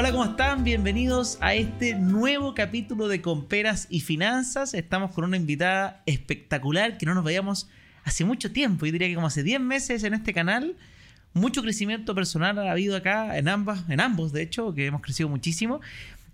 Hola, ¿cómo están? Bienvenidos a este nuevo capítulo de Comperas y Finanzas. Estamos con una invitada espectacular que no nos veíamos hace mucho tiempo. Yo diría que como hace 10 meses en este canal. Mucho crecimiento personal ha habido acá en ambas, en ambos, de hecho, que hemos crecido muchísimo.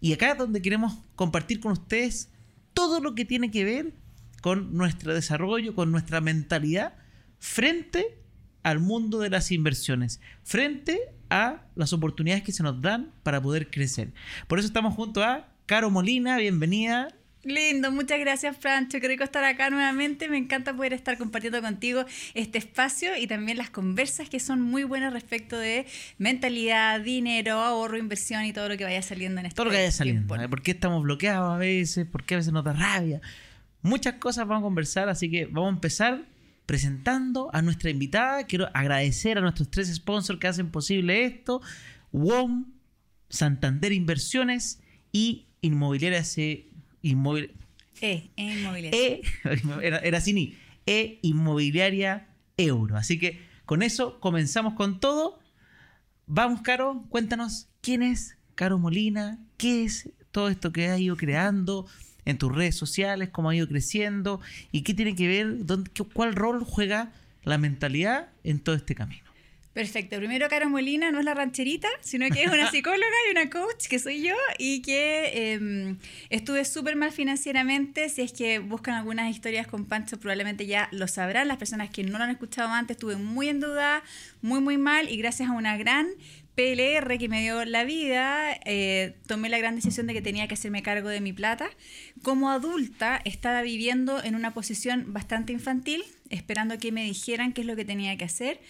Y acá es donde queremos compartir con ustedes todo lo que tiene que ver con nuestro desarrollo, con nuestra mentalidad frente al mundo de las inversiones, frente a las oportunidades que se nos dan para poder crecer. Por eso estamos junto a Caro Molina, bienvenida. Lindo, muchas gracias Francho, qué rico estar acá nuevamente, me encanta poder estar compartiendo contigo este espacio y también las conversas que son muy buenas respecto de mentalidad, dinero, ahorro, inversión y todo lo que vaya saliendo en este Todo lo que vaya saliendo, ¿eh? ¿por qué estamos bloqueados a veces? ¿Por qué a veces nos da rabia? Muchas cosas vamos a conversar, así que vamos a empezar presentando a nuestra invitada. Quiero agradecer a nuestros tres sponsors que hacen posible esto. WOM, Santander Inversiones y Inmobiliarias e, inmobiliaria. E, e Inmobiliaria. E, era, era así, E Inmobiliaria Euro. Así que con eso comenzamos con todo. Vamos, Caro, cuéntanos quién es Caro Molina, qué es todo esto que ha ido creando, en tus redes sociales, cómo ha ido creciendo y qué tiene que ver, dónde, cuál rol juega la mentalidad en todo este camino. Perfecto. Primero, Caro Molina no es la rancherita, sino que es una psicóloga y una coach, que soy yo, y que em, estuve súper mal financieramente. Si es que buscan algunas historias con Pancho, probablemente ya lo sabrán. Las personas que no lo han escuchado antes, estuve muy en duda, muy, muy mal, y gracias a una gran PLR que me dio la vida, eh, tomé la gran decisión de que tenía que hacerme cargo de mi plata. Como adulta estaba viviendo en una posición bastante infantil, esperando que me dijeran qué es lo que tenía que hacer.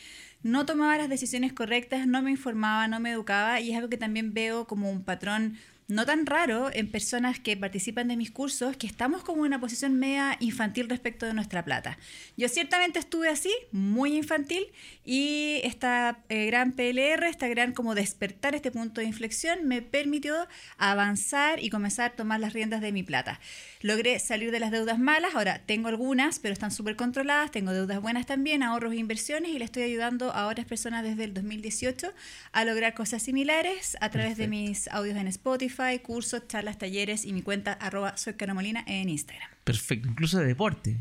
No tomaba las decisiones correctas, no me informaba, no me educaba y es algo que también veo como un patrón no tan raro en personas que participan de mis cursos que estamos como en una posición media infantil respecto de nuestra plata. Yo ciertamente estuve así, muy infantil, y esta eh, gran PLR, esta gran como despertar, este punto de inflexión, me permitió avanzar y comenzar a tomar las riendas de mi plata. Logré salir de las deudas malas, ahora tengo algunas, pero están súper controladas, tengo deudas buenas también, ahorros e inversiones, y le estoy ayudando a otras personas desde el 2018 a lograr cosas similares a través de mis audios en Spotify cursos, charlas, talleres y mi cuenta arroba soy Molina en Instagram. Perfecto, incluso de deporte.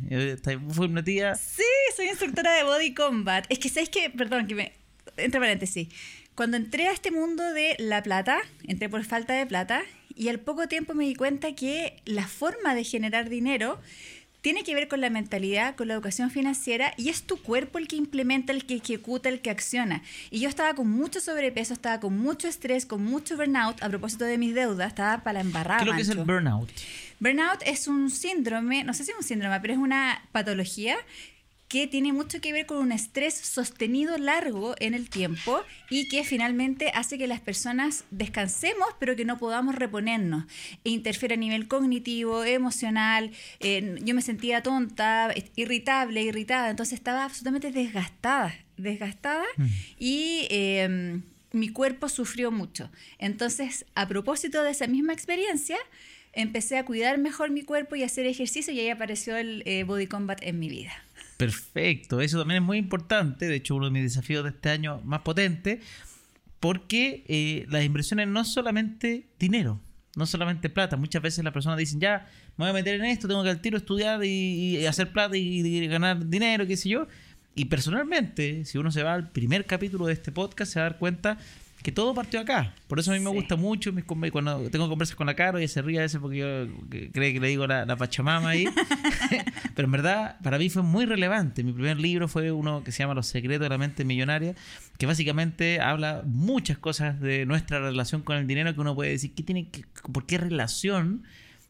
¿Fue una tía? Sí, soy instructora de Body Combat. Es que, ¿sabes que Perdón, que me... Entre paréntesis. Cuando entré a este mundo de la plata, entré por falta de plata y al poco tiempo me di cuenta que la forma de generar dinero tiene que ver con la mentalidad, con la educación financiera y es tu cuerpo el que implementa, el que ejecuta, el que acciona. Y yo estaba con mucho sobrepeso, estaba con mucho estrés, con mucho burnout a propósito de mis deudas, estaba para la embarrada. ¿Qué lo que es el burnout? Burnout es un síndrome, no sé si es un síndrome, pero es una patología que tiene mucho que ver con un estrés sostenido largo en el tiempo y que finalmente hace que las personas descansemos pero que no podamos reponernos. E interfiere a nivel cognitivo, emocional, eh, yo me sentía tonta, irritable, irritada, entonces estaba absolutamente desgastada, desgastada mm. y... Em, mi cuerpo sufrió mucho. Entonces, a propósito de esa misma experiencia, empecé a cuidar mejor mi cuerpo y a hacer ejercicio y ahí apareció el eh, Body Combat en mi vida. Perfecto, eso también es muy importante, de hecho uno de mis desafíos de este año más potente, porque eh, las inversiones no es solamente dinero, no solamente plata, muchas veces las personas dicen, ya, me voy a meter en esto, tengo que al tiro estudiar y, hacer plata y, ganar dinero, qué sé yo. Y personalmente, si uno se va al primer capítulo de este podcast, se va a dar cuenta que todo partió acá. Por eso a mí me gusta mucho cuando tengo conversas con la Caro, ella se ríe a veces porque yo cree que le digo la, la pachamama ahí. Pero en verdad, para mí fue muy relevante. Mi primer libro fue uno que se llama Los secretos de la mente millonaria, que básicamente habla muchas cosas de nuestra relación con el dinero que uno puede decir, ¿qué tiene ¿por qué relación?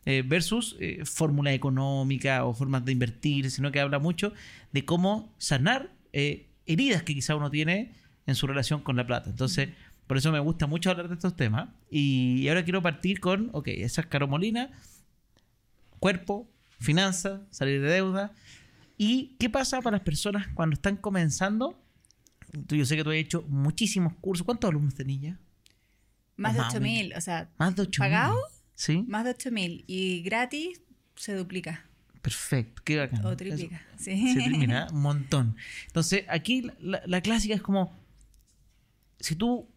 Eh, versus eh, fórmula económica o formas de invertir, sino que habla mucho de cómo sanar eh, heridas que quizá uno tiene en su relación con la plata. Entonces, por eso me gusta mucho hablar de estos temas. Y ahora quiero partir con, ok, esa es Caro Molina, cuerpo, finanzas, salir de deuda. ¿Y qué pasa para las personas cuando están comenzando? Yo sé que tú has hecho muchísimos cursos. ¿Cuántos alumnos tenías? Más de 8.000, o sea, ¿Más de ¿pagado? Sí. Más de 8.000 y gratis se duplica. Perfecto, qué bacán. O triplica, sí. Se termina un montón. Entonces, aquí la, la, clásica es como, si tú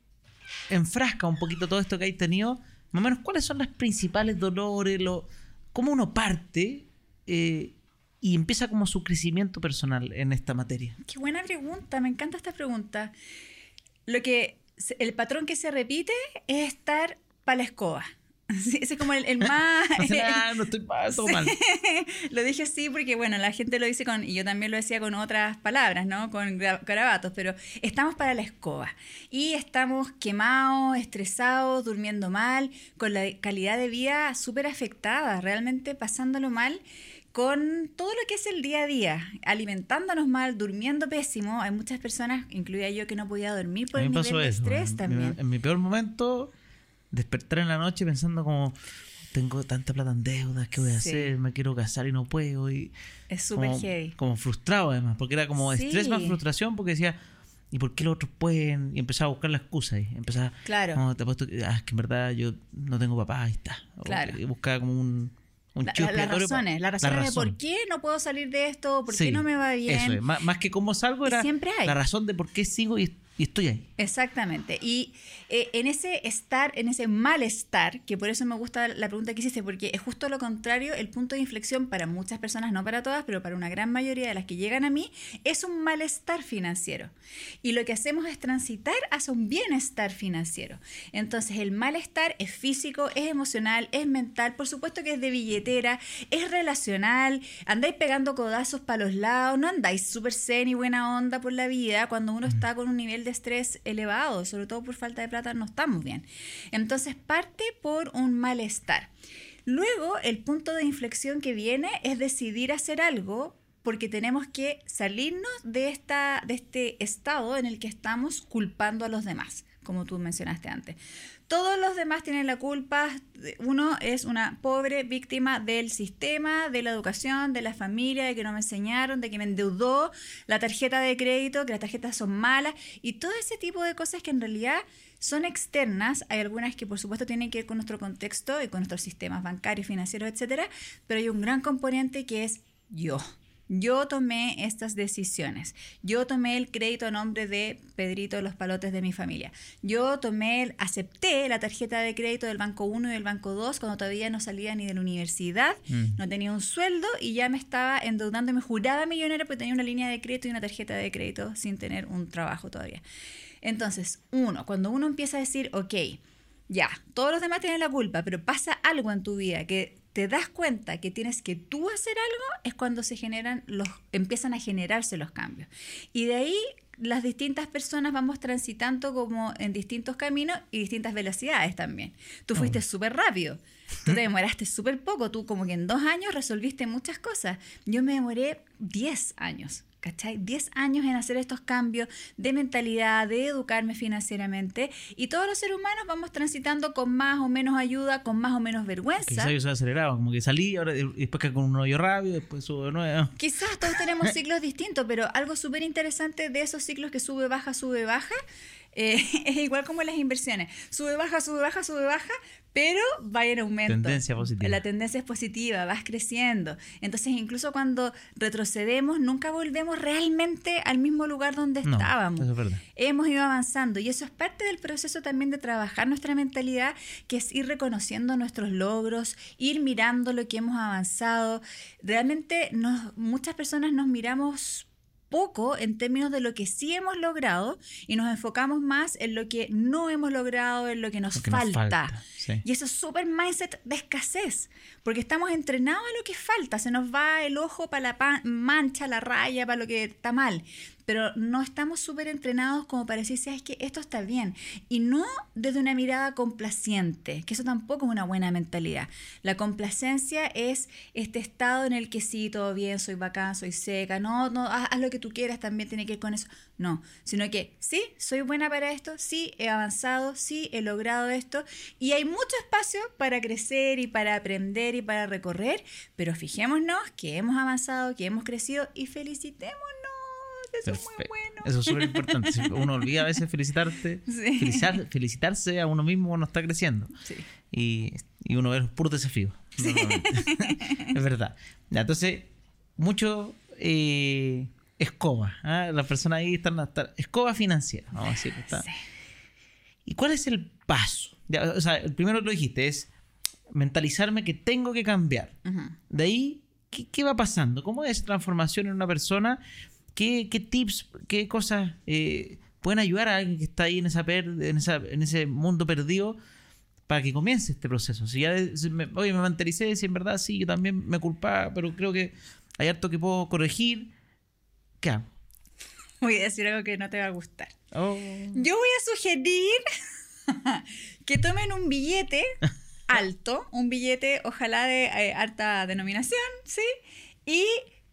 enfrasca un poquito todo esto que hay tenido, más o menos, ¿cuáles son los principales dolores? Lo, ¿Cómo uno parte eh, y empieza como su crecimiento personal en esta materia? Qué buena pregunta, me encanta esta pregunta. Lo que, el patrón que se repite es estar para la escoba. ese es como el, más... no estoy mal, todo mal. lo dije así porque, bueno, la gente lo dice con... Y yo también lo decía con otras palabras, ¿no? Con garabatos, pero estamos para la escoba. Y estamos quemados, estresados, durmiendo mal, con la calidad de vida súper afectada, realmente pasándolo mal con todo lo que es el día a día, alimentándonos mal, durmiendo pésimo. Hay muchas personas, incluida yo, que no podía dormir por el nivel de estrés también. en mi peor momento despertar en la noche pensando como tengo tanta plata en deudas, ¿qué voy a hacer? Me quiero casar y no puedo. Y es súper heavy. Como frustrado además, porque era como estrés más frustración porque decía, ¿y por qué los otros pueden? Y empezaba a buscar la excusa ahí. Empezaba, claro. te puesto, ah, es que en verdad yo no tengo papá, ahí está. Claro. Y buscaba como un... un la, las razones, las razones de por qué no puedo salir de esto, por qué no me va bien. Eso es. Más, que cómo salgo era la razón de por qué sigo y y estoy ahí. Exactamente. Y eh, en ese estar, en ese malestar, que por eso me gusta la pregunta que hiciste, porque es justo lo contrario, el punto de inflexión para muchas personas, no para todas, pero para una gran mayoría de las que llegan a mí, es un malestar financiero. Y lo que hacemos es transitar hacia un bienestar financiero. Entonces, el malestar es físico, es emocional, es mental, por supuesto que es de billetera, es relacional, andáis pegando codazos para los lados, no andáis súper zen y buena onda por la vida cuando uno está con un nivel de estrés elevado, sobre todo por falta de plata, no estamos bien. Entonces parte por un malestar. Luego, el punto de inflexión que viene es decidir hacer algo porque tenemos que salirnos de, esta, de este estado en el que estamos culpando a los demás, como tú mencionaste antes. Todos los demás tienen la culpa. Uno es una pobre víctima del sistema, de la educación, de la familia, de que no me enseñaron, de que me endeudó, la tarjeta de crédito, que las tarjetas son malas y todo ese tipo de cosas que en realidad son externas. Hay algunas que por supuesto tienen que ver con nuestro contexto y con nuestros sistemas bancarios, financieros, etcétera, pero hay un gran componente que es yo. Yo tomé estas decisiones. Yo tomé el crédito a nombre de Pedrito Los Palotes de mi familia. Yo tomé, acepté la tarjeta de crédito del Banco 1 y del Banco 2 cuando todavía no salía ni de la universidad, mm. no tenía un sueldo y ya me estaba endeudando, me juraba millonaria porque tenía una línea de crédito y una tarjeta de crédito sin tener un trabajo todavía. Entonces, uno, cuando uno empieza a decir, ok, ya, todos los demás tienen la culpa, pero pasa algo en tu vida que te das cuenta que tienes que tú hacer algo, es cuando se generan los, empiezan a generarse los cambios. Y de ahí las distintas personas vamos transitando como en distintos caminos y distintas velocidades también. Tú fuiste súper rápido, tú te demoraste súper poco, tú como que en dos años resolviste muchas cosas. Yo me demoré 10 años. ¿Cachai? 10 años en hacer estos cambios de mentalidad, de educarme financieramente y todos los seres humanos vamos transitando con más o menos ayuda, con más o menos vergüenza. Quizás yo se aceleraba, como que salí ahora, después que con un hoyo rápido, después subo de nuevo. Quizás todos tenemos ciclos distintos, pero algo súper interesante de esos ciclos que sube, baja, sube, baja, eh, es igual como las inversiones. Sube, baja, sube, baja, sube, baja, pero va en aumento. Tendencia positiva. La tendencia es positiva, vas creciendo. Entonces, incluso cuando retrocedemos, nunca volvemos realmente al mismo lugar donde estábamos. Eso es verdad. Hemos ido avanzando y eso es parte del proceso también de trabajar nuestra mentalidad, que es ir reconociendo nuestros logros, ir mirando lo que hemos avanzado. Realmente nos, muchas personas nos miramos poco en términos de lo que sí hemos logrado y nos enfocamos más en lo que no hemos logrado, en lo que nos falta. Y eso es súper mindset de escasez, porque estamos entrenados a lo que falta, se nos va el ojo para la mancha, la raya, para lo que está mal pero no estamos súper entrenados como para decir, que esto está bien. Y no desde una mirada complaciente, que eso tampoco es una buena mentalidad. La complacencia es este estado en el que sí, todo bien, soy bacán, soy seca, no, no, haz, lo que tú quieras, también tiene que ir con eso. No, sino que sí, soy buena para esto, sí, he avanzado, sí, he logrado esto, y hay mucho espacio para crecer y para aprender y para recorrer, pero fijémonos que hemos avanzado, que hemos crecido y felicitémonos eso es muy bueno. Eso es súper importante. Uno olvida a veces felicitarte, felicitarse a uno mismo cuando está creciendo. Y, y, uno ve los puros desafíos. es verdad. entonces, mucho eh, escoba. ¿ah? Las personas ahí están, escoba financiera, vamos a decir. ¿Y cuál es el paso? Ya, o sea, el primero que lo dijiste es mentalizarme que tengo que cambiar. De ahí, ¿qué, qué va pasando? ¿Cómo es transformación en una persona? ¿Qué, qué tips, qué cosas eh, pueden ayudar a alguien que está ahí en, esa per- en, esa, en ese mundo perdido para que comience este proceso? Si ya, de- si me, oye, me mentalicé, si en verdad sí, yo también me culpaba, pero creo que hay harto que puedo corregir. ¿Qué hago? Voy a decir algo que no te va a gustar. Oh. Yo voy a sugerir que tomen un billete alto, un billete ojalá de eh, alta denominación, ¿sí? Y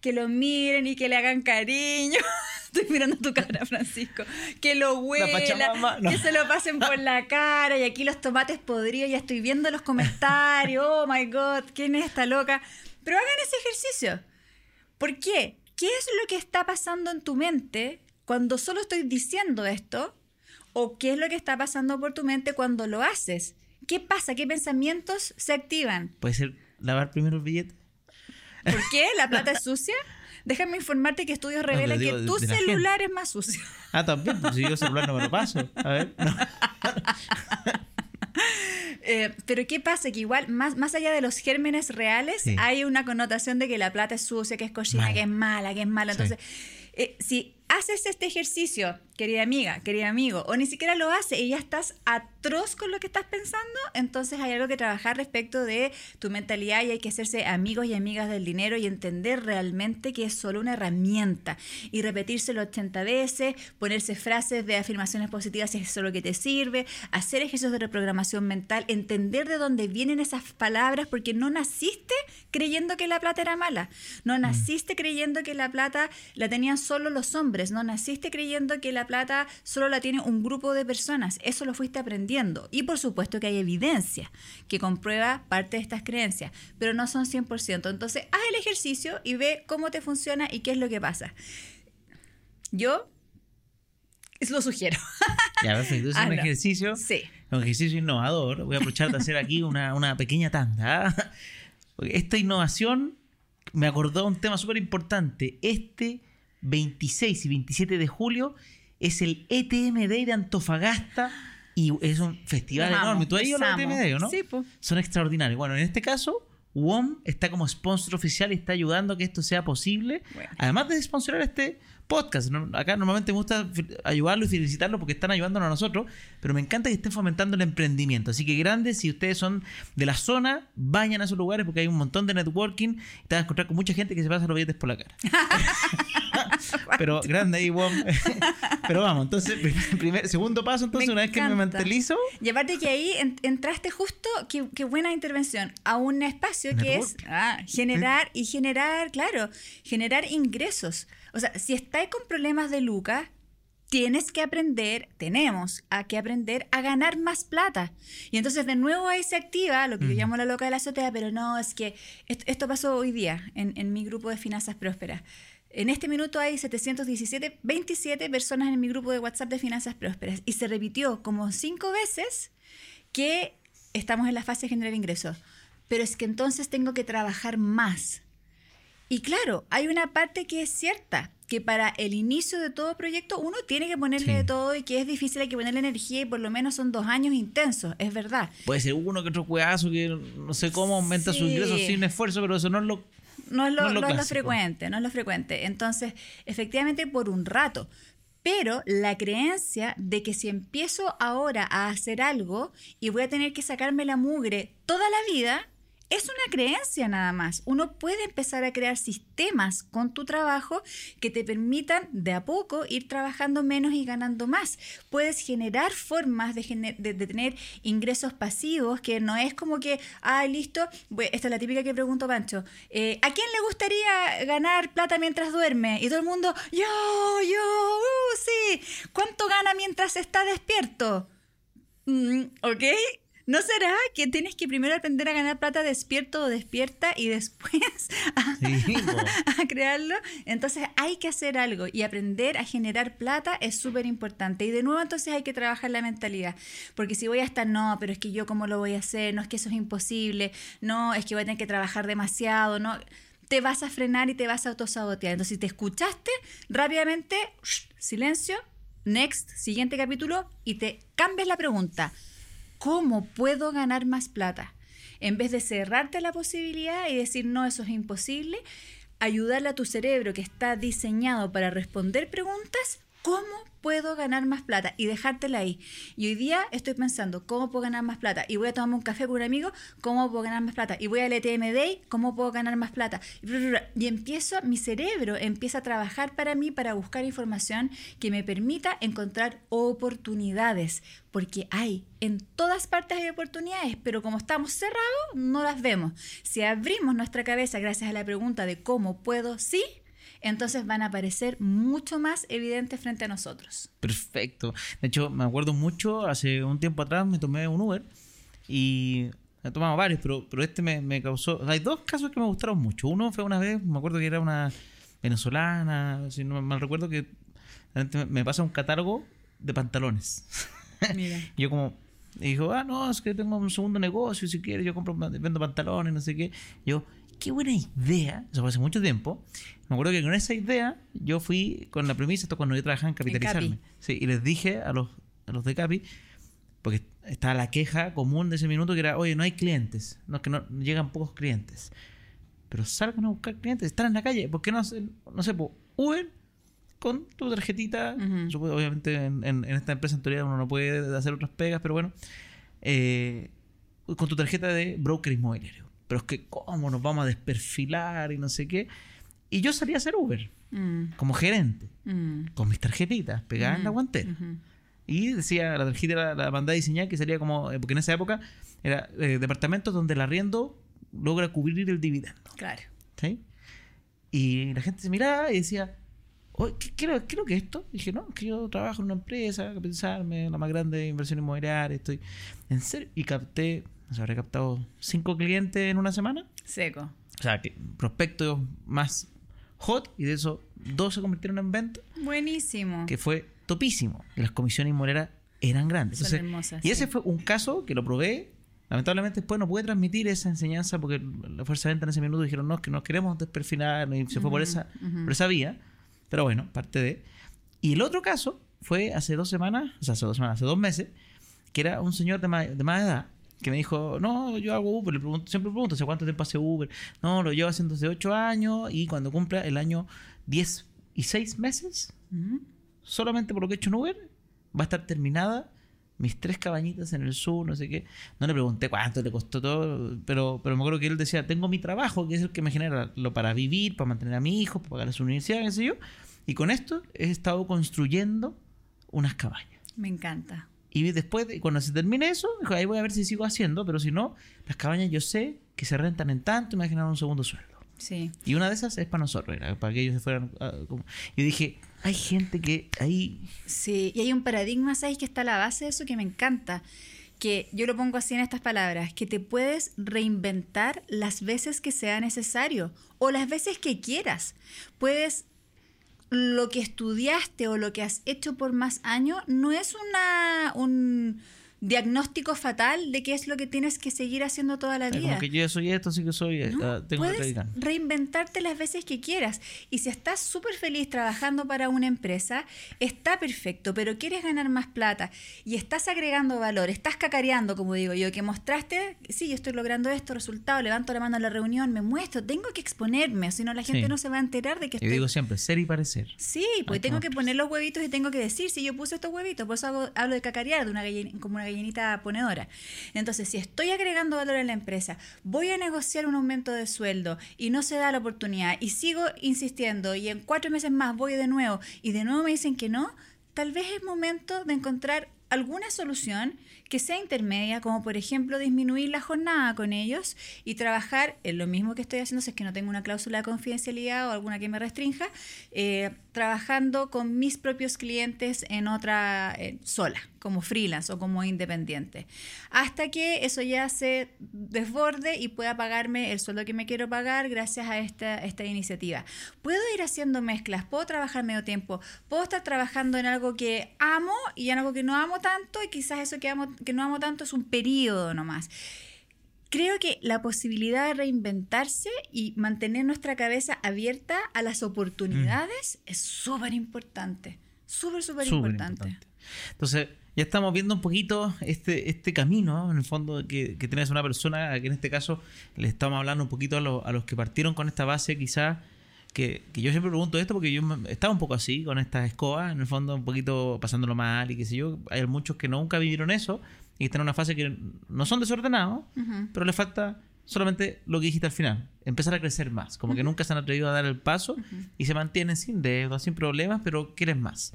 que lo miren y que le hagan cariño. Estoy mirando tu cara, Francisco. Que lo no. que se lo pasen por la cara. Y aquí los tomates podridos, ya estoy viendo los comentarios. Oh my God, ¿quién es esta loca? Pero hagan ese ejercicio. ¿Por qué? ¿Qué es lo que está pasando en tu mente cuando solo estoy diciendo esto? ¿O qué es lo que está pasando por tu mente cuando lo haces? ¿Qué pasa? ¿Qué pensamientos se activan? ¿Puede ser lavar primero el billete? ¿Por qué? ¿La plata es sucia? Déjame informarte que estudios revelan digo que tu celular es más sucio. Ah, también. pues, Si yo celular no me lo paso. A ver. no. Eh, pero ¿qué pasa? Que igual, más, más allá de los gérmenes reales, Sí. hay una connotación de que la plata es sucia, que es cochina, que es mala, que es mala. Sí. Entonces, eh, si haces este ejercicio, querida amiga, querido amigo, o ni siquiera lo haces y ya estás atroz con lo que estás pensando, entonces hay algo que trabajar respecto de tu mentalidad y hay que hacerse amigos y amigas del dinero y entender realmente que es solo una herramienta. Y repetírselo 80 veces, ponerse frases de afirmaciones positivas si es eso lo que te sirve, hacer ejercicios de reprogramación mental, entender de dónde vienen esas palabras porque no naciste creyendo que la plata era mala, no naciste creyendo que la plata la tenían solo los hombres, no naciste creyendo que la plata solo la tiene un grupo de personas, eso lo fuiste aprendiendo y por supuesto que hay evidencia que comprueba parte de estas creencias, pero no son 100%, entonces haz el ejercicio y ve cómo te funciona y qué es lo que pasa. Yo lo sugiero. Ya, perfecto. Es un Hazlo. ejercicio. Sí. Un ejercicio innovador. Voy a aprovechar de hacer aquí una, una pequeña tanda. Esta innovación me acordó un tema súper importante. Este 26 y 27 de julio es el ETM Day de Antofagasta y es un festival enorme. ¿Tú has ido los a los amo. ETM Day o no? Sí, po. Son extraordinarios. Bueno, en este caso, WOM está como sponsor oficial y está ayudando a que esto sea posible. Bueno. Además de sponsorar este podcast. Acá normalmente me gusta fi- ayudarlo y felicitarlo porque están ayudándonos a nosotros, pero me encanta que estén fomentando el emprendimiento. Así que grandes, si ustedes son de la zona, vayan a esos lugares porque hay un montón de networking y te vas a encontrar con mucha gente que se pasa los billetes por la cara. pero grande ahí, WOM. pero vamos, entonces, primer, segundo paso, entonces, Me una vez que me mentalizo, Y aparte que ahí en- entraste justo, qué, qué buena intervención, a un espacio que es ah, generar y generar, claro, generar ingresos. O sea, si estáis con problemas de lucas, tienes que aprender, tenemos a que aprender a ganar más plata. Y entonces de nuevo ahí se activa lo que yo llamo la loca de la azotea, pero no, es que esto, esto pasó hoy día en, en mi grupo de finanzas prósperas. En este minuto hay 717, 27 personas en mi grupo de WhatsApp de finanzas prósperas y se repitió como cinco veces que estamos en la fase de generar ingresos. Pero es que entonces tengo que trabajar más. Y claro, hay una parte que es cierta, que para el inicio de todo proyecto uno tiene que ponerle Sí. de todo y que es difícil, hay que ponerle energía y por lo menos son dos años intensos, es verdad. puede ser uno que otro cuedazo que no sé cómo aumenta sus Sí. ingresos sin esfuerzo, pero eso no es lo No es lo, No es lo no es lo frecuente, no es lo frecuente. Entonces, efectivamente, por un rato. Pero la creencia de que si empiezo ahora a hacer algo y voy a tener que sacarme la mugre toda la vida, es una creencia nada más. Uno puede empezar a crear sistemas con tu trabajo que te permitan de a poco ir trabajando menos y ganando más. Puedes generar formas de, tener ingresos pasivos que no es como que, ah, listo, esta es la típica que pregunto Pancho, eh, ¿a quién le gustaría ganar plata mientras duerme? Y todo el mundo, yo, yo, uh, sí, ¿cuánto gana mientras está despierto? Mm, ¿Ok? ¿No será que tienes que primero aprender a ganar plata despierto o despierta y después a, Sí, po. a crearlo? Entonces hay que hacer algo y aprender a generar plata es súper importante. Y de nuevo entonces hay que trabajar la mentalidad. Porque si voy a estar, no, pero es que yo cómo lo voy a hacer, no es que eso es imposible, no, es que voy a tener que trabajar demasiado, no. Te vas a frenar y te vas a autosabotear. Entonces si te escuchaste, rápidamente, silencio, next, siguiente capítulo, y te cambias la pregunta. ¿Cómo puedo ganar más plata? En vez de cerrarte la posibilidad y decir, no, eso es imposible, ayudarle a tu cerebro que está diseñado para responder preguntas, ¿cómo puedo ganar más plata y dejártela ahí. Y hoy día estoy pensando, ¿cómo puedo ganar más plata? Y voy a tomarme un café con un amigo, ¿cómo puedo ganar más plata? Y voy al ETM Day, ¿cómo puedo ganar más plata? Y empiezo, mi cerebro empieza a trabajar para mí para buscar información que me permita encontrar oportunidades, porque hay, en todas partes hay oportunidades, pero como estamos cerrados, no las vemos. Si abrimos nuestra cabeza gracias a la pregunta de cómo puedo, sí, entonces van a aparecer mucho más evidentes frente a nosotros. Perfecto. De hecho, me acuerdo mucho, hace un tiempo atrás me tomé un Uber y he tomado varios, pero, pero este me, causó... Hay dos casos que me gustaron mucho. Uno fue una vez, me acuerdo que era una venezolana, si no mal recuerdo, que me pasa un catálogo de pantalones. Mira. yo como, y dijo, ah, no, es que tengo un segundo negocio, si quieres, yo compro, vendo pantalones, no sé qué. Yo, qué buena idea, eso fue hace mucho tiempo. Me acuerdo que con esa idea yo fui con la premisa, esto cuando yo trabajaba en capitalizarme. sí, y les dije a los, a los de Capi, porque está la queja común de ese minuto que era, oye, no hay clientes, no, que no llegan pocos clientes. Pero salgan a buscar clientes, están en la calle, ¿por qué no, no sé, pues, Uber con tu tarjetita? obviamente en, en, esta empresa en teoría uno no puede hacer otras pegas, pero bueno, eh, con tu tarjeta de broker inmobiliario pero es que cómo nos vamos a desperfilar y no sé qué. Y yo salí a hacer Uber mm. como gerente, mm. con mis tarjetitas pegadas en la mm. guantera. Y decía, la tarjeta la, la mandaba diseñar que sería como, eh, porque en esa época era eh, departamentos donde el arriendo logra cubrir el dividendo. Claro. ¿Sí? Y la gente se miraba y decía, ¿qué, qué, es lo que es esto? Y dije, no, que yo trabajo en una empresa, capitalizarme, la más grande de inversión inmobiliaria, estoy en serio. Y capté se habré captado cinco clientes en una semana. Seco. O sea, que prospectos más hot y de eso dos se convirtieron en venta. Buenísimo. Que fue topísimo. Las comisiones inmobiliarias eran grandes. Son hermosas, y ese fue un caso que lo probé. Lamentablemente después no pude transmitir esa enseñanza porque la fuerza de venta en ese minuto dijeron no, que no queremos desperfilar y se fue por esa, por esa vía. Pero bueno, parte de... Y el otro caso fue hace dos semanas, o sea, hace dos semanas, hace dos meses, que era un señor de más, de más edad que me dijo, no, yo hago Uber, le pregunto, siempre pregunto, ¿hace cuánto tiempo hace Uber? No, lo llevo haciendo hace 8 años y cuando cumpla el año 10 y 6 meses, solamente por lo que he hecho en Uber, va a estar terminada mis tres cabañitas en el sur, no sé qué. No le pregunté cuánto le costó todo, pero, pero me acuerdo que él decía, tengo mi trabajo, que es el que me genera lo para vivir, para mantener a mi hijo, para pagar su universidad, qué sé yo. Y con esto he estado construyendo unas cabañas. Me encanta. Y después, cuando se termine eso, ahí voy a ver si sigo haciendo, pero si no, las cabañas yo sé que se rentan en tanto y me generan un segundo sueldo. Sí. Y una de esas es para nosotros, para que ellos se fueran. Ah, yo dije, hay gente que ahí. Sí, y hay un paradigma, ¿sabes? Que está a la base de eso que me encanta. Que yo lo pongo así en estas palabras: que te puedes reinventar las veces que sea necesario o las veces que quieras. Puedes lo que estudiaste o lo que has hecho por más años no es una, un, diagnóstico fatal de qué es lo que tienes que seguir haciendo toda la vida. Como que yo soy esto, sí que soy. Eh, ah, tengo puedes reinventarte las veces que quieras. Y si estás súper feliz trabajando para una empresa, está perfecto, pero quieres ganar más plata y estás agregando valor, estás cacareando, como digo yo, que mostraste, sí, yo estoy logrando esto, resultado, levanto la mano a la reunión, me muestro, tengo que exponerme, si no la gente no se va a enterar de que estoy... Yo digo siempre, ser y parecer. Sí, pues tengo que poner los huevitos y tengo que decir, si yo puse estos huevitos, por eso hablo de cacarear, de una gallina, como una ponedora. Entonces, si estoy agregando valor a la empresa, voy a negociar un aumento de sueldo y no se da la oportunidad y sigo insistiendo y en cuatro meses más voy de nuevo y de nuevo me dicen que no, tal vez es momento de encontrar alguna solución que sea intermedia, como por ejemplo disminuir la jornada con ellos y trabajar en lo mismo que estoy haciendo, si es que no tengo una cláusula de confidencialidad o alguna que me restrinja, eh, trabajando con mis propios clientes en otra eh, sola, como freelance o como independiente, hasta que eso ya se desborde y pueda pagarme el sueldo que me quiero pagar gracias a esta, esta iniciativa. Puedo ir haciendo mezclas, puedo trabajar medio tiempo, puedo estar trabajando en algo que amo y en algo que no amo tanto y quizás eso que amo que no amo tanto es un periodo nomás. Creo que la posibilidad de reinventarse y mantener nuestra cabeza abierta a las oportunidades mm. es súper importante. Súper, súper importante. Entonces, ya estamos viendo un poquito este, este camino, en el fondo, que, que tienes una persona, que en este caso le estamos hablando un poquito a, los- a los que partieron con esta base, quizás, que, que yo siempre pregunto esto porque yo estaba un poco así, con estas escobas, en el fondo, un poquito pasándolo mal y qué sé yo. Hay muchos que nunca vivieron eso y están en una fase que no son desordenados, Ujú. pero les falta solamente lo que dijiste al final, empezar a crecer más, como que nunca se han atrevido a dar el paso y se mantienen sin deudas, sin problemas, pero quieren más.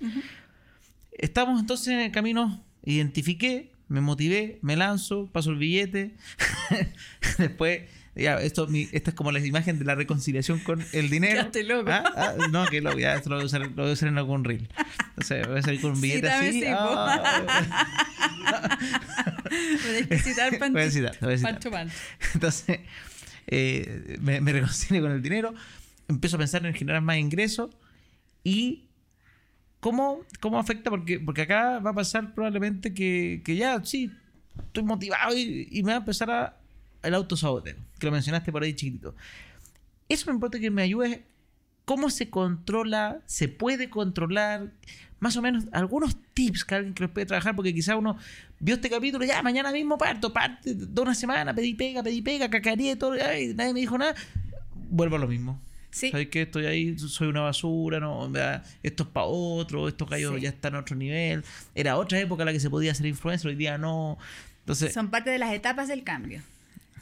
Estamos entonces en el camino, identifiqué, me motivé, me lanzo, paso el billete, después... Ya, esto, mi- esta es como la imagen de la reconciliación con el dinero. Loco. Ah, ah, no, que lo, ya, esto lo voy a usar, lo voy a usar en algún reel. O sea, voy a salir con un billete así. sí, citar Pancho. Voy a citar, voy a citar. Pancho Pancho. Entonces, eh, me, me reconcilio con el dinero, empiezo a pensar en generar más ingresos y cómo, cómo afecta, porque, porque acá va a pasar probablemente que, que ya, sí, estoy motivado y, y me va a empezar a, el autosaboteo, que lo mencionaste por ahí chiquitito. Eso me importa que me ayude. ¿Cómo se controla? ¿Se puede controlar? Más o menos algunos tips que alguien que los puede trabajar, porque quizá uno vio este capítulo, ya mañana mismo parto, parte de una semana, pedí pega, pedí pega, cacareé todo, ay, nadie me dijo nada. Vuelvo a lo mismo. Sí. ¿Sabes qué? Estoy ahí, soy una basura, no, esto es para otro, estos gallos Sí. ya están a otro nivel. Era otra época en la que se podía ser influencer, hoy día no. Entonces, Son parte de las etapas del cambio.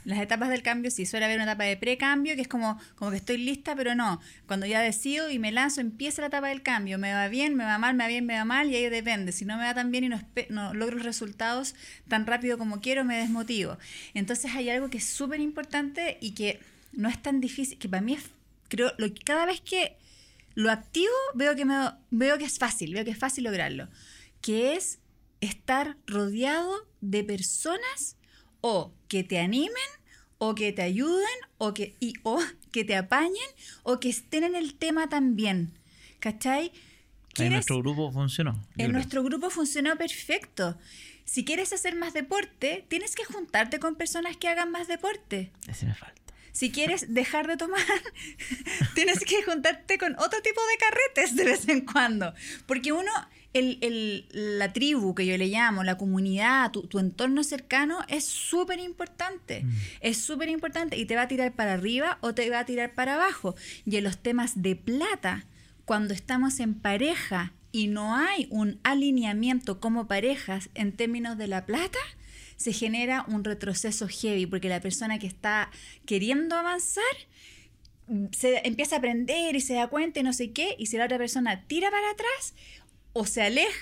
Las etapas del cambio sí, suele haber una etapa de precambio que es como, como que estoy lista, pero no. Cuando ya decido y me lanzo, empieza la etapa del cambio. Me va bien, me va mal, me va bien, me va mal, y ahí depende. Si no me va tan bien y no, logro los resultados tan rápido como quiero, me desmotivo. Entonces hay algo que es súper importante y que no es tan difícil, que para mí es, creo, lo, cada vez que lo activo, veo que, me, veo que es fácil, veo que es fácil lograrlo. Que es estar rodeado de personas o que te animen o que te ayuden o que, y, o que te apañen o que estén en el tema también. ¿Cachai? en ¿Quieres- nuestro grupo funcionó. en creo. nuestro grupo funcionó perfecto. Si quieres hacer más deporte, tienes que juntarte con personas que hagan más deporte. Ese me falta. Si quieres dejar de tomar, tienes que juntarte con otro tipo de carretes de vez en cuando. Porque uno, el, el- la tribu que yo le llamo, la comunidad, tu, tu entorno cercano es súper importante. Es súper importante y te va a tirar para arriba o te va a tirar para abajo. Y en los temas de plata, cuando estamos en pareja y no hay un alineamiento como parejas en términos de la plata, se genera un retroceso heavy porque la persona que está queriendo avanzar mm, se empieza a aprender y se da cuenta y no sé qué, y si la otra persona tira para atrás, o se alejan,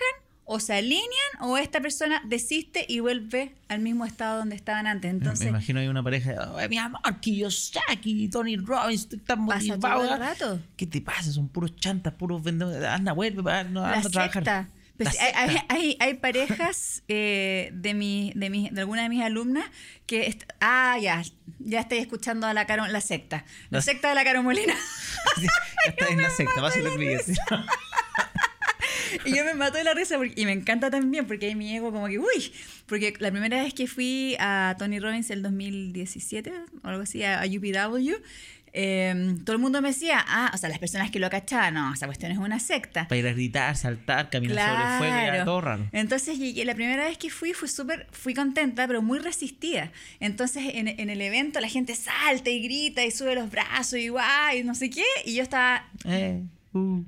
o se alinean, o esta persona desiste y vuelve al mismo estado donde estaban antes. Me- Entonces, me imagino hay una pareja, "Ay, mi amor, Kiyosaki, Tony Robbins, estoy tan pasa motivado. todo el rato. ¿Qué te pasa? Son puros chantas, puros vendedores. Anda, vuelve, La anda a trabajar. Pues hay, hay- hay- hay parejas eh, de, mi, de, mi, de alguna de mis alumnas que... ah, ya, ya estoy escuchando a la, Caro, la secta. La La- secta de la Caro Molina. Ya está en la secta, va a. Y yo me mato de la risa porque- y me encanta también porque ahí mi ego como que, uy, porque la primera vez que fui a Tony Robbins el 2017 o algo así, a, a UPW, eh, todo el mundo me decía, ah, o sea, las personas que lo cachaban, no, esa cuestión es una secta. Para ir a gritar, saltar, caminar sobre el fuego, ya, todo raro. Entonces llegué, la primera vez que fui fui súper, fui contenta, pero muy resistida. Entonces en, en el evento la gente salta y grita y sube los brazos y guay, y no sé qué, y yo estaba, Eh, uh.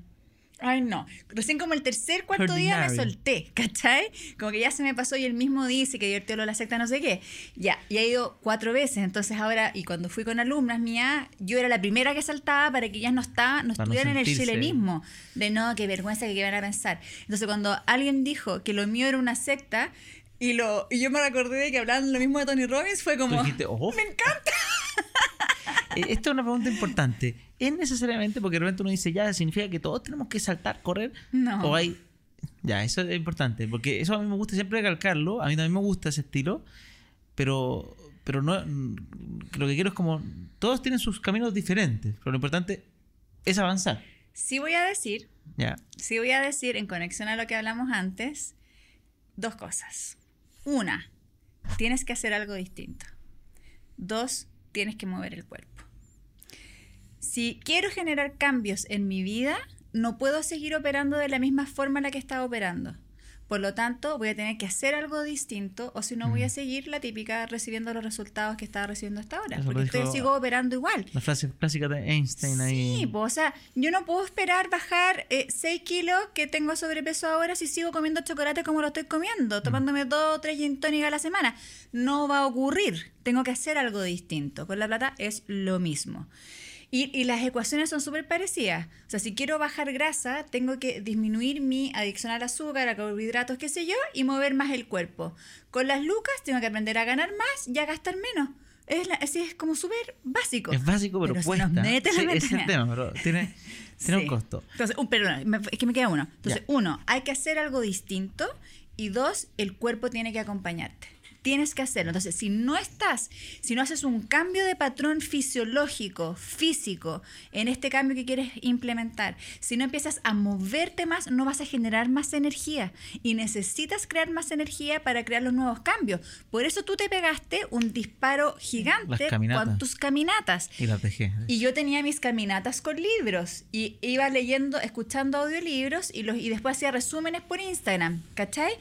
Ay, no. Recién como el tercer, cuarto día me solté, ¿cachai? Como que ya se me pasó y él mismo dice que divertió lo de la secta, no sé qué. Ya, y he ido cuatro veces. Entonces ahora, y cuando fui con alumnas mías, yo era la primera que saltaba para que ellas no, estaban, no Para no estuvieran en el chilenismo. De no, qué vergüenza que van a pensar. Entonces cuando alguien dijo que lo mío era una secta, y, lo, y yo me recordé de que hablaban lo mismo de Tony Robbins, fue como... dijiste, oh. Me encanta. Eh, Esta es una pregunta importante. ¿Es necesariamente porque de repente uno dice, ya, significa que todos tenemos que saltar, correr? No. O hay. Ya, eso es importante. Porque eso a mí me gusta siempre recalcarlo. A mí también me gusta ese estilo. Pero. Pero no. Lo que quiero es como. Todos tienen sus caminos diferentes. Pero lo importante es avanzar. Sí voy a decir Ya. sí voy a decir, en conexión a lo que hablamos antes, dos cosas. Una, tienes que hacer algo distinto. Dos, tienes que mover el cuerpo. Si quiero generar cambios en mi vida, no puedo seguir operando de la misma forma en la que estaba operando. Por lo tanto, voy a tener que hacer algo distinto o si no voy a seguir la típica recibiendo los resultados que estaba recibiendo hasta ahora. Eso porque estoy- sigo operando igual. La frase clásica de Einstein ahí. Sí, o sea, yo no puedo esperar bajar 6 kilos que tengo sobrepeso ahora si sigo comiendo chocolate como lo estoy comiendo, tomándome dos o tres gin a la semana. No va a ocurrir. Tengo que hacer algo distinto. Con la plata es lo mismo. Y, y las ecuaciones son súper parecidas. O sea, si quiero bajar grasa, tengo que disminuir mi adicción al azúcar, a carbohidratos, qué sé yo, y mover más el cuerpo. Con las lucas tengo que aprender a ganar más y a gastar menos. Es, la- así es como súper básico. Es básico, pero, Pero cuesta. nos mete la Sí, ese es el tema, pero tiene, tiene Sí. un costo. Entonces, un, perdón, es que me queda uno. Entonces, Ya. uno, hay que hacer algo distinto. Y dos, el cuerpo tiene que acompañarte. Tienes que hacerlo. Entonces, si no estás, si no haces un cambio de patrón fisiológico, físico, en este cambio que quieres implementar, si no empiezas a moverte más, no vas a generar más energía. Y necesitas crear más energía para crear los nuevos cambios. Por eso tú te pegaste un disparo gigante con tus caminatas. Y las dejé. Y yo tenía mis caminatas con libros y iba leyendo, escuchando audiolibros y, los, y después hacía resúmenes por Instagram, ¿cachai?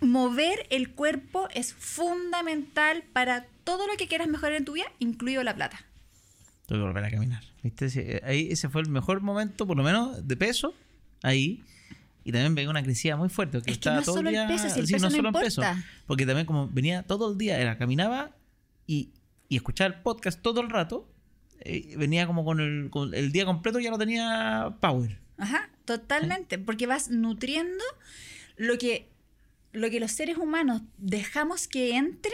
Mover el cuerpo es fundamental para todo lo que quieras mejorar en tu vida, incluido la plata. Tengo que volver a caminar. ¿Viste? Sí, Ahí ese fue el mejor momento, por lo menos, de peso. Ahí. Y también venía una crecida muy fuerte. Que Es que no todo solo el día- peso, si el sí, peso no solo en peso. importa. Porque también como venía todo el día, era caminaba y, y escuchaba el podcast todo el rato. eh, venía como con el, con el día completo ya no tenía power. Ajá, totalmente, porque vas nutriendo lo que, lo que los seres humanos dejamos que entre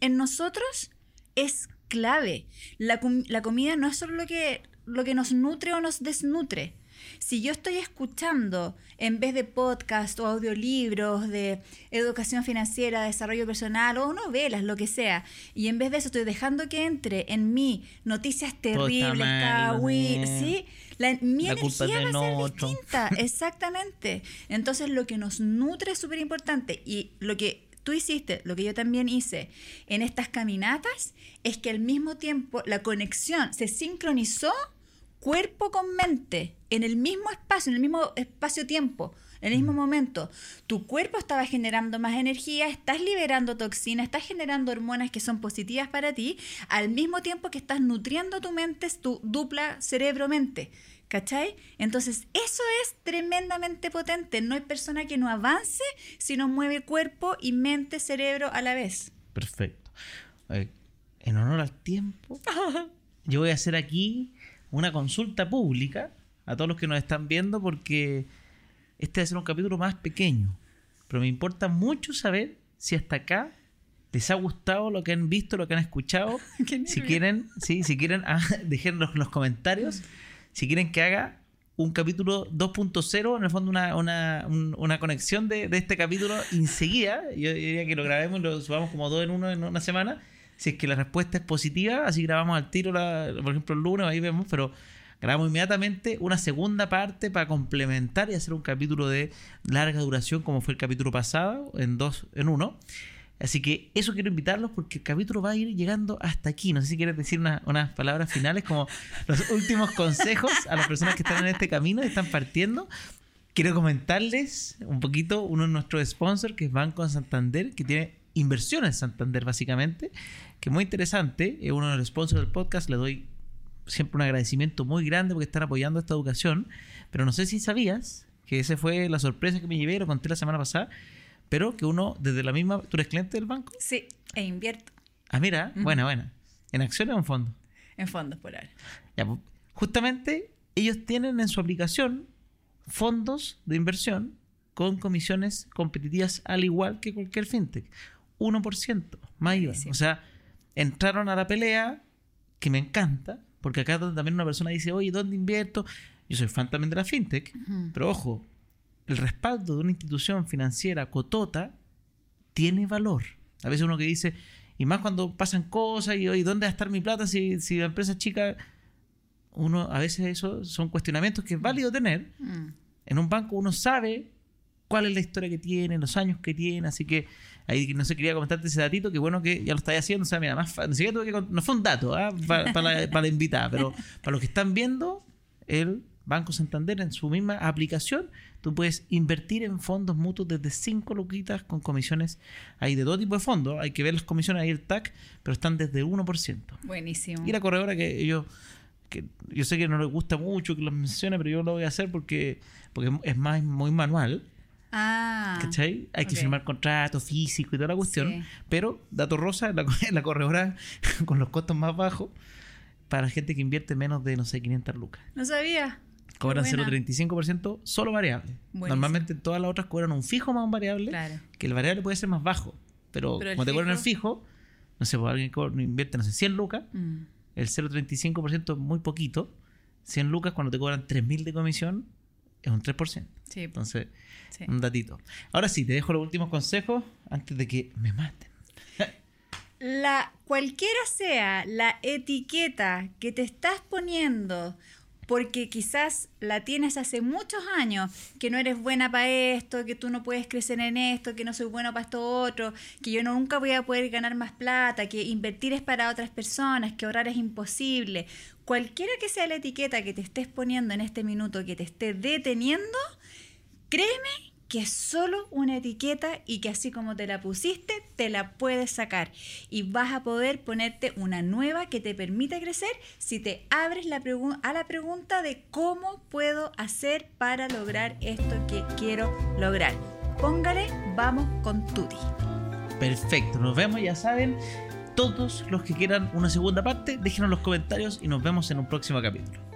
en nosotros es clave. La, com- la comida no es solo lo que, lo que nos nutre o nos desnutre. Si yo estoy escuchando en vez de podcast o audiolibros de educación financiera, desarrollo personal o novelas, lo que sea, y en vez de eso estoy dejando que entre en mí noticias terribles, sé. ¿sí? La, mi La energía va a ser distinta, exactamente. Entonces lo que nos nutre es súper importante y lo que tú hiciste, lo que yo también hice en estas caminatas, es que al mismo tiempo la conexión se sincronizó cuerpo con mente en el mismo espacio, en el mismo espacio-tiempo. En el mismo momento, tu cuerpo estaba generando más energía, estás liberando toxinas, estás generando hormonas que son positivas para ti, al mismo tiempo que estás nutriendo tu mente, tu dupla cerebro-mente. ¿Cachai? Entonces, eso es tremendamente potente. No hay persona que no avance si no mueve cuerpo y mente, cerebro a la vez. Perfecto. Eh, en honor al tiempo, yo voy a hacer aquí una consulta pública a todos los que nos están viendo porque este va a ser un capítulo más pequeño. Pero me importa mucho saber si hasta acá les ha gustado lo que han visto, lo que han escuchado. Si quieren, sí, si quieren, ah, déjenlo en los comentarios. Si quieren que haga un capítulo 2.0, en el fondo una, una, un- una conexión de, de este capítulo enseguida. Yo diría que lo grabemos y lo subamos como dos en uno en una semana. Si es que la respuesta es positiva, así grabamos al tiro, la- por ejemplo, el lunes, ahí vemos, pero grabamos inmediatamente una segunda parte para complementar y hacer un capítulo de larga duración, como fue el capítulo pasado, en dos, en uno. Así que eso quiero invitarlos porque el capítulo va a ir llegando hasta aquí. No sé si quieres decir una- unas palabras finales como los últimos consejos a las personas que están en este camino y están partiendo. Quiero comentarles un poquito uno de nuestros sponsors, que es Banco Santander, que tiene inversiones Santander básicamente, que es muy interesante. Es uno de los sponsors del podcast. Le doy siempre un agradecimiento muy grande porque están apoyando esta educación. Pero no sé si sabías que esa fue la sorpresa que me llevé, lo conté la semana pasada, pero que uno desde la misma... ¿Tú eres cliente del banco? Sí, e invierto Ah, mira, Ujú. buena, buena. ¿En acciones o en fondo? en fondos por ahora. Ya, pues, justamente ellos tienen en su aplicación fondos de inversión con comisiones competitivas al igual que cualquier fintech. 1% más IVA. Buenísimo. O sea, entraron a la pelea que me encanta, porque acá también una persona dice, oye, ¿dónde invierto? Yo soy fan también de la fintech, Ujú. pero ojo, el respaldo de una institución financiera cotota tiene valor. A veces uno que dice, y más cuando pasan cosas y oye, ¿dónde va a estar mi plata si, si la empresa es chica? Uno, a veces eso son cuestionamientos que es válido tener. Mm. En un banco uno sabe cuál es la historia que tiene, los años que tiene, así que ahí no sé, quería comentarte ese datito, que bueno que ya lo estáis haciendo, o sea, mira, más, ni siquiera tuve que con- no fue un dato ¿ah? para, para la, para la invitada, pero para los que están viendo, el Banco Santander en su misma aplicación, tú puedes invertir en fondos mutuos desde 5 luquitas con comisiones. Hay de todo tipo de fondos, hay que ver las comisiones, ahí el TAC, pero están desde 1%. Buenísimo. Y la corredora que yo, que yo sé que no les gusta mucho que los mencione, pero yo lo voy a hacer porque, porque es más muy manual. Ah. ¿Cachai? Hay que firmar contrato físico y toda la cuestión. Sí. Pero, dato rosa, la, la corredora con los costos más bajos para gente que invierte menos de, no sé, 500 lucas. No sabía. Cobran Qué buena. 0,35% solo variable. Buenísimo. Normalmente todas las otras cobran un fijo más un variable, Claro. que el variable puede ser más bajo. Pero, Pero como te cobran el fijo- no sé, pues alguien invierte, no sé, 100 lucas, Mm. el 0,35% es muy poquito. 100 lucas cuando te cobran 3.000 de comisión es un 3%. Sí. Entonces, sí. un datito. Ahora sí, te dejo los últimos consejos antes de que me maten. La, cualquiera sea la etiqueta que te estás poniendo, porque quizás la tienes hace muchos años, que no eres buena para esto, que tú no puedes crecer en esto, que no soy bueno para esto otro, que yo nunca voy a poder ganar más plata, que invertir es para otras personas, que ahorrar es imposible. Cualquiera que sea la etiqueta que te estés poniendo en este minuto, que te esté deteniendo, Créeme que es solo una etiqueta y que así como te la pusiste, te la puedes sacar. Y vas a poder ponerte una nueva que te permita crecer si te abres a la pregunta de cómo puedo hacer para lograr esto que quiero lograr. Póngale, vamos con Tuti. Perfecto, nos vemos, ya saben. Todos los que quieran una segunda parte, déjenos en los comentarios y nos vemos en un próximo capítulo.